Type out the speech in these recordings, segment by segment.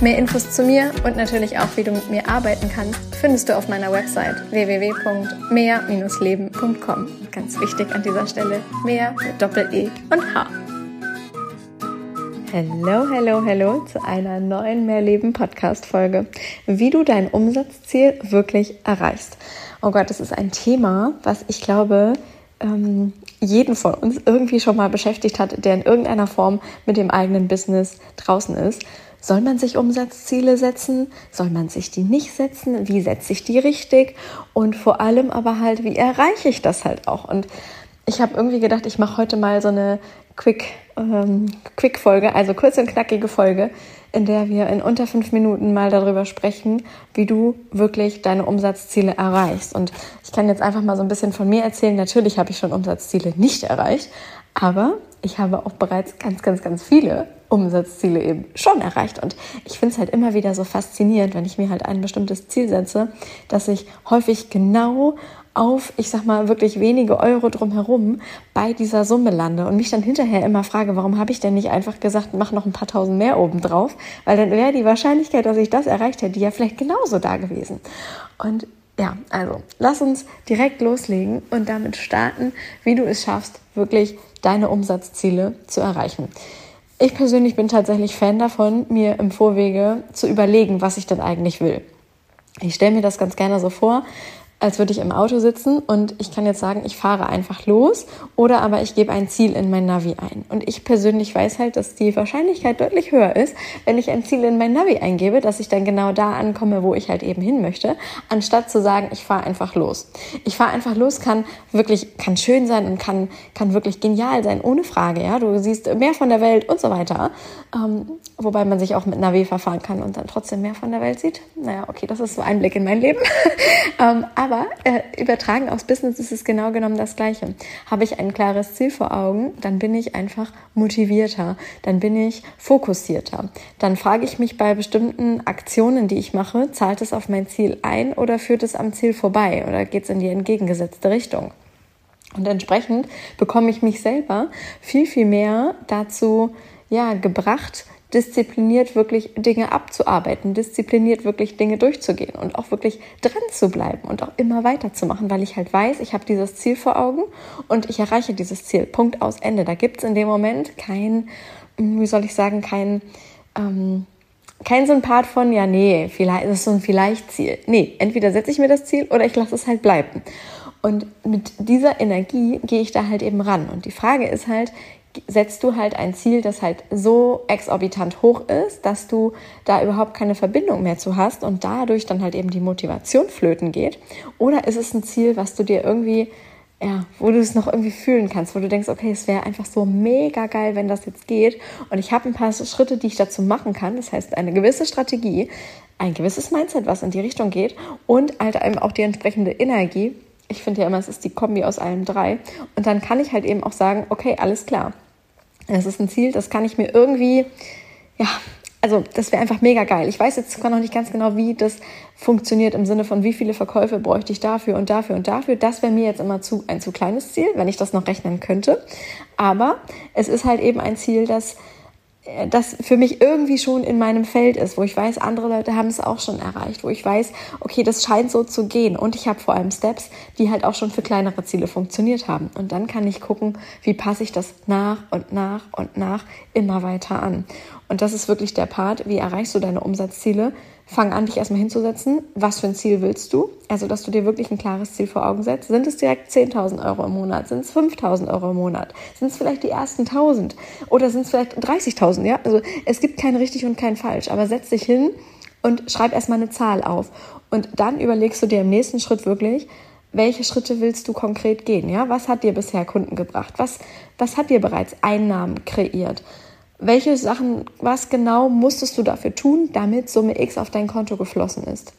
Mehr Infos zu mir und natürlich auch, wie du mit mir arbeiten kannst, findest du auf meiner Website www.mehr-leben.com. Ganz wichtig an dieser Stelle, mehr mit Doppel-E und H. Hallo, hallo, hallo zu einer neuen Mehrleben Podcast Folge. Wie du dein Umsatzziel wirklich erreichst. Oh Gott, das ist ein Thema, was ich glaube, ähm, jeden von uns irgendwie schon mal beschäftigt hat, der in irgendeiner Form mit dem eigenen Business draußen ist. Soll man sich Umsatzziele setzen? Soll man sich die nicht setzen? Wie setze ich die richtig? Und vor allem aber halt, wie erreiche ich das halt auch? Und ich habe irgendwie gedacht, ich mache heute mal so eine Quick, ähm, Quick-Folge, also kurze und knackige Folge, in der wir in unter fünf Minuten mal darüber sprechen, wie du wirklich deine Umsatzziele erreichst. Und ich kann jetzt einfach mal so ein bisschen von mir erzählen. Natürlich habe ich schon Umsatzziele nicht erreicht, aber ich habe auch bereits ganz, ganz, ganz viele Umsatzziele eben schon erreicht. Und ich finde es halt immer wieder so faszinierend, wenn ich mir halt ein bestimmtes Ziel setze, dass ich häufig genau auf, ich sag mal, wirklich wenige Euro drumherum bei dieser Summe lande und mich dann hinterher immer frage, warum habe ich denn nicht einfach gesagt, mach noch ein paar tausend mehr oben drauf, weil dann wäre die Wahrscheinlichkeit, dass ich das erreicht hätte, ja vielleicht genauso da gewesen. Und ja, also lass uns direkt loslegen und damit starten, wie du es schaffst, wirklich deine Umsatzziele zu erreichen. Ich persönlich bin tatsächlich Fan davon, mir im Vorwege zu überlegen, was ich denn eigentlich will. Ich stelle mir das ganz gerne so vor, als würde ich im Auto sitzen und ich kann jetzt sagen, ich fahre einfach los oder aber ich gebe ein Ziel in mein Navi ein. Und ich persönlich weiß halt, dass die Wahrscheinlichkeit deutlich höher ist, wenn ich ein Ziel in mein Navi eingebe, dass ich dann genau da ankomme, wo ich halt eben hin möchte, anstatt zu sagen, ich fahre einfach los. Ich fahre einfach los kann wirklich, kann schön sein und kann, kann wirklich genial sein, ohne Frage. Ja, du siehst mehr von der Welt und so weiter. Ähm, wobei man sich auch mit Navi verfahren kann und dann trotzdem mehr von der Welt sieht. Naja, okay, das ist so ein Blick in mein Leben. ähm, aber aber äh, übertragen aufs Business ist es genau genommen das Gleiche. Habe ich ein klares Ziel vor Augen, dann bin ich einfach motivierter, dann bin ich fokussierter. Dann frage ich mich bei bestimmten Aktionen, die ich mache, zahlt es auf mein Ziel ein oder führt es am Ziel vorbei oder geht es in die entgegengesetzte Richtung? Und entsprechend bekomme ich mich selber viel, viel mehr dazu ja, gebracht, diszipliniert wirklich Dinge abzuarbeiten, diszipliniert wirklich Dinge durchzugehen und auch wirklich dran zu bleiben und auch immer weiterzumachen, weil ich halt weiß, ich habe dieses Ziel vor Augen und ich erreiche dieses Ziel. Punkt aus Ende. Da gibt es in dem Moment kein, hm, wie soll ich sagen, kein, ähm, kein so von, ja, nee, vielleicht ist es so ein Vielleicht-Ziel. Nee, entweder setze ich mir das Ziel oder ich lasse es halt bleiben. Und mit dieser Energie gehe ich da halt eben ran. Und die Frage ist halt, setzt du halt ein Ziel, das halt so exorbitant hoch ist, dass du da überhaupt keine Verbindung mehr zu hast und dadurch dann halt eben die Motivation flöten geht? Oder ist es ein Ziel, was du dir irgendwie, ja, wo du es noch irgendwie fühlen kannst, wo du denkst, okay, es wäre einfach so mega geil, wenn das jetzt geht und ich habe ein paar Schritte, die ich dazu machen kann, das heißt eine gewisse Strategie, ein gewisses Mindset, was in die Richtung geht und halt eben auch die entsprechende Energie, ich finde ja immer, es ist die Kombi aus allem drei. Und dann kann ich halt eben auch sagen, okay, alles klar. Es ist ein Ziel, das kann ich mir irgendwie, ja, also das wäre einfach mega geil. Ich weiß jetzt noch nicht ganz genau, wie das funktioniert im Sinne von, wie viele Verkäufe bräuchte ich dafür und dafür und dafür. Das wäre mir jetzt immer zu, ein zu kleines Ziel, wenn ich das noch rechnen könnte. Aber es ist halt eben ein Ziel, das das für mich irgendwie schon in meinem Feld ist, wo ich weiß, andere Leute haben es auch schon erreicht, wo ich weiß, okay, das scheint so zu gehen und ich habe vor allem Steps, die halt auch schon für kleinere Ziele funktioniert haben. Und dann kann ich gucken, wie passe ich das nach und nach und nach immer weiter an. Und das ist wirklich der Part, wie erreichst du deine Umsatzziele? Fang an, dich erstmal hinzusetzen. Was für ein Ziel willst du? Also, dass du dir wirklich ein klares Ziel vor Augen setzt. Sind es direkt 10.000 Euro im Monat? Sind es 5.000 Euro im Monat? Sind es vielleicht die ersten 1.000? Oder sind es vielleicht 30.000? Ja, also es gibt kein richtig und kein falsch. Aber setz dich hin und schreib erstmal eine Zahl auf. Und dann überlegst du dir im nächsten Schritt wirklich, welche Schritte willst du konkret gehen? Ja, was hat dir bisher Kunden gebracht? Was, was hat dir bereits Einnahmen kreiert? Welche Sachen, was genau musstest du dafür tun, damit Summe X auf dein Konto geflossen ist.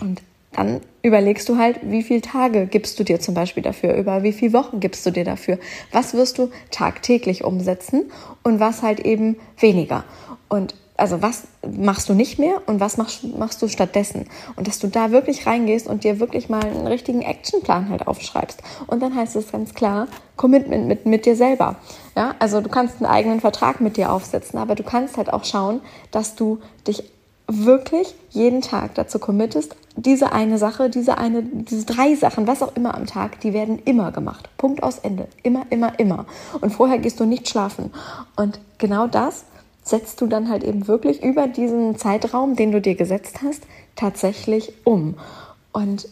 Und dann überlegst du halt, wie viele Tage gibst du dir zum Beispiel dafür, über wie viele Wochen gibst du dir dafür, was wirst du tagtäglich umsetzen und was halt eben weniger. Und also was machst du nicht mehr und was machst, machst du stattdessen? Und dass du da wirklich reingehst und dir wirklich mal einen richtigen Actionplan halt aufschreibst. Und dann heißt es ganz klar, Commitment mit, mit dir selber. Ja, also du kannst einen eigenen Vertrag mit dir aufsetzen, aber du kannst halt auch schauen, dass du dich wirklich jeden Tag dazu committest, diese eine Sache, diese eine, diese drei Sachen, was auch immer am Tag, die werden immer gemacht. Punkt aus Ende. Immer, immer, immer. Und vorher gehst du nicht schlafen. Und genau das setzt du dann halt eben wirklich über diesen Zeitraum, den du dir gesetzt hast, tatsächlich um. Und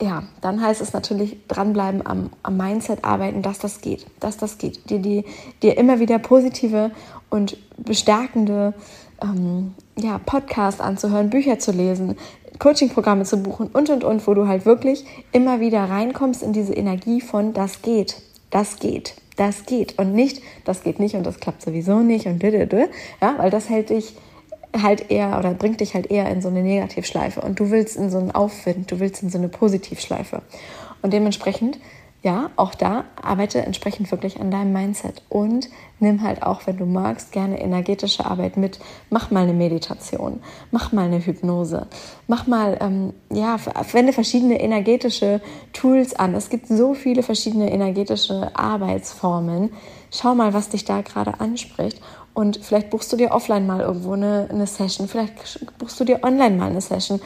ja, dann heißt es natürlich dranbleiben am, am Mindset arbeiten, dass das geht, dass das geht. Dir, die, dir immer wieder positive und bestärkende ähm, ja, Podcasts anzuhören, Bücher zu lesen, Coaching-Programme zu buchen und und und, wo du halt wirklich immer wieder reinkommst in diese Energie von das geht, das geht das geht. Und nicht, das geht nicht und das klappt sowieso nicht und dödödö, ja, weil das hält dich halt eher oder bringt dich halt eher in so eine Negativschleife. Und du willst in so einen Aufwind, du willst in so eine Positivschleife. Und dementsprechend ja, auch da arbeite entsprechend wirklich an deinem Mindset und nimm halt auch, wenn du magst, gerne energetische Arbeit mit. Mach mal eine Meditation, mach mal eine Hypnose, mach mal, ähm, ja, wende verschiedene energetische Tools an. Es gibt so viele verschiedene energetische Arbeitsformen. Schau mal, was dich da gerade anspricht und vielleicht buchst du dir offline mal irgendwo eine, eine Session, vielleicht buchst du dir online mal eine Session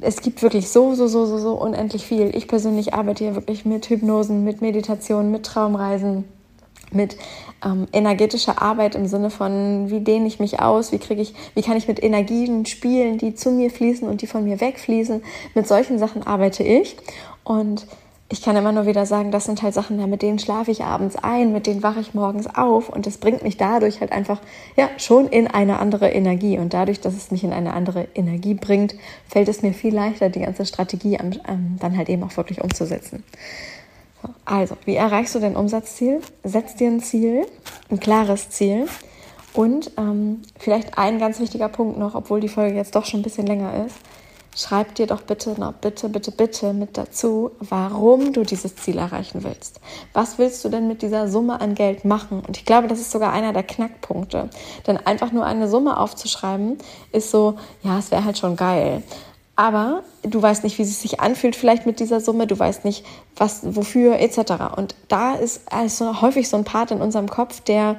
es gibt wirklich so, so, so, so, so unendlich viel. Ich persönlich arbeite hier wirklich mit Hypnosen, mit Meditation, mit Traumreisen, mit ähm, energetischer Arbeit im Sinne von, wie dehne ich mich aus, wie kriege ich, wie kann ich mit Energien spielen, die zu mir fließen und die von mir wegfließen. Mit solchen Sachen arbeite ich und ich kann immer nur wieder sagen, das sind halt Sachen, mit denen schlafe ich abends ein, mit denen wache ich morgens auf und das bringt mich dadurch halt einfach, ja, schon in eine andere Energie. Und dadurch, dass es mich in eine andere Energie bringt, fällt es mir viel leichter, die ganze Strategie dann halt eben auch wirklich umzusetzen. Also, wie erreichst du dein Umsatzziel? Setz dir ein Ziel, ein klares Ziel. Und ähm, vielleicht ein ganz wichtiger Punkt noch, obwohl die Folge jetzt doch schon ein bisschen länger ist schreib dir doch bitte, na, bitte, bitte, bitte mit dazu, warum du dieses Ziel erreichen willst. Was willst du denn mit dieser Summe an Geld machen? Und ich glaube, das ist sogar einer der Knackpunkte. Denn einfach nur eine Summe aufzuschreiben, ist so, ja, es wäre halt schon geil. Aber du weißt nicht, wie es sich anfühlt vielleicht mit dieser Summe, du weißt nicht, was, wofür, etc. Und da ist also häufig so ein Part in unserem Kopf, der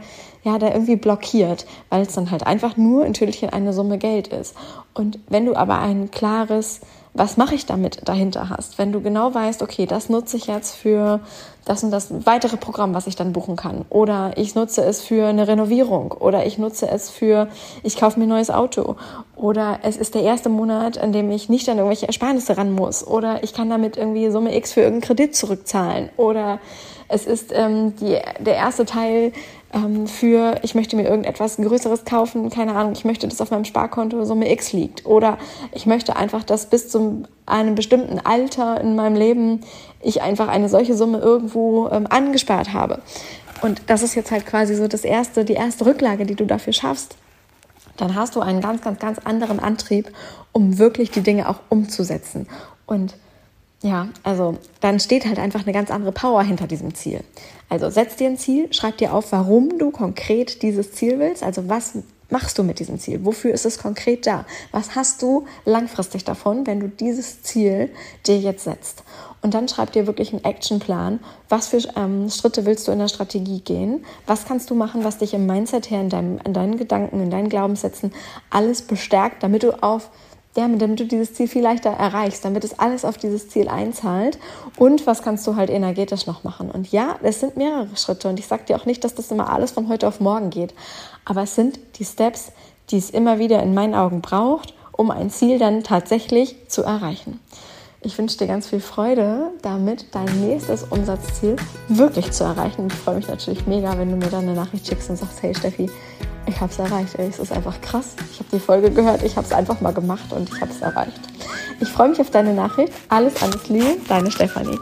ja, der irgendwie blockiert, weil es dann halt einfach nur in Tüdelchen eine Summe Geld ist. Und wenn du aber ein klares, was mache ich damit dahinter hast, wenn du genau weißt, okay, das nutze ich jetzt für das und das weitere Programm, was ich dann buchen kann, oder ich nutze es für eine Renovierung, oder ich nutze es für, ich kaufe mir ein neues Auto, oder es ist der erste Monat, in dem ich nicht an irgendwelche Ersparnisse ran muss, oder ich kann damit irgendwie Summe X für irgendeinen Kredit zurückzahlen, oder es ist ähm, die, der erste Teil ähm, für, ich möchte mir irgendetwas Größeres kaufen, keine Ahnung, ich möchte, dass auf meinem Sparkonto Summe X liegt. Oder ich möchte einfach, dass bis zu einem bestimmten Alter in meinem Leben ich einfach eine solche Summe irgendwo ähm, angespart habe. Und das ist jetzt halt quasi so das erste, die erste Rücklage, die du dafür schaffst. Dann hast du einen ganz, ganz, ganz anderen Antrieb, um wirklich die Dinge auch umzusetzen. Und ja, also dann steht halt einfach eine ganz andere Power hinter diesem Ziel. Also setz dir ein Ziel, schreib dir auf, warum du konkret dieses Ziel willst. Also was machst du mit diesem Ziel? Wofür ist es konkret da? Was hast du langfristig davon, wenn du dieses Ziel dir jetzt setzt? Und dann schreib dir wirklich einen Actionplan. Was für ähm, Schritte willst du in der Strategie gehen? Was kannst du machen, was dich im Mindset her, in, deinem, in deinen Gedanken, in deinen Glaubenssätzen alles bestärkt, damit du auf ja, damit du dieses Ziel viel leichter erreichst, damit es alles auf dieses Ziel einzahlt. Und was kannst du halt energetisch noch machen? Und ja, es sind mehrere Schritte und ich sage dir auch nicht, dass das immer alles von heute auf morgen geht, aber es sind die Steps, die es immer wieder in meinen Augen braucht, um ein Ziel dann tatsächlich zu erreichen. Ich wünsche dir ganz viel Freude damit, dein nächstes Umsatzziel wirklich zu erreichen. Ich freue mich natürlich mega, wenn du mir dann eine Nachricht schickst und sagst, hey Steffi, ich habe es erreicht. Ey. Es ist einfach krass. Ich habe die Folge gehört, ich habe es einfach mal gemacht und ich habe es erreicht. Ich freue mich auf deine Nachricht. Alles, alles Liebe, deine Stefanie.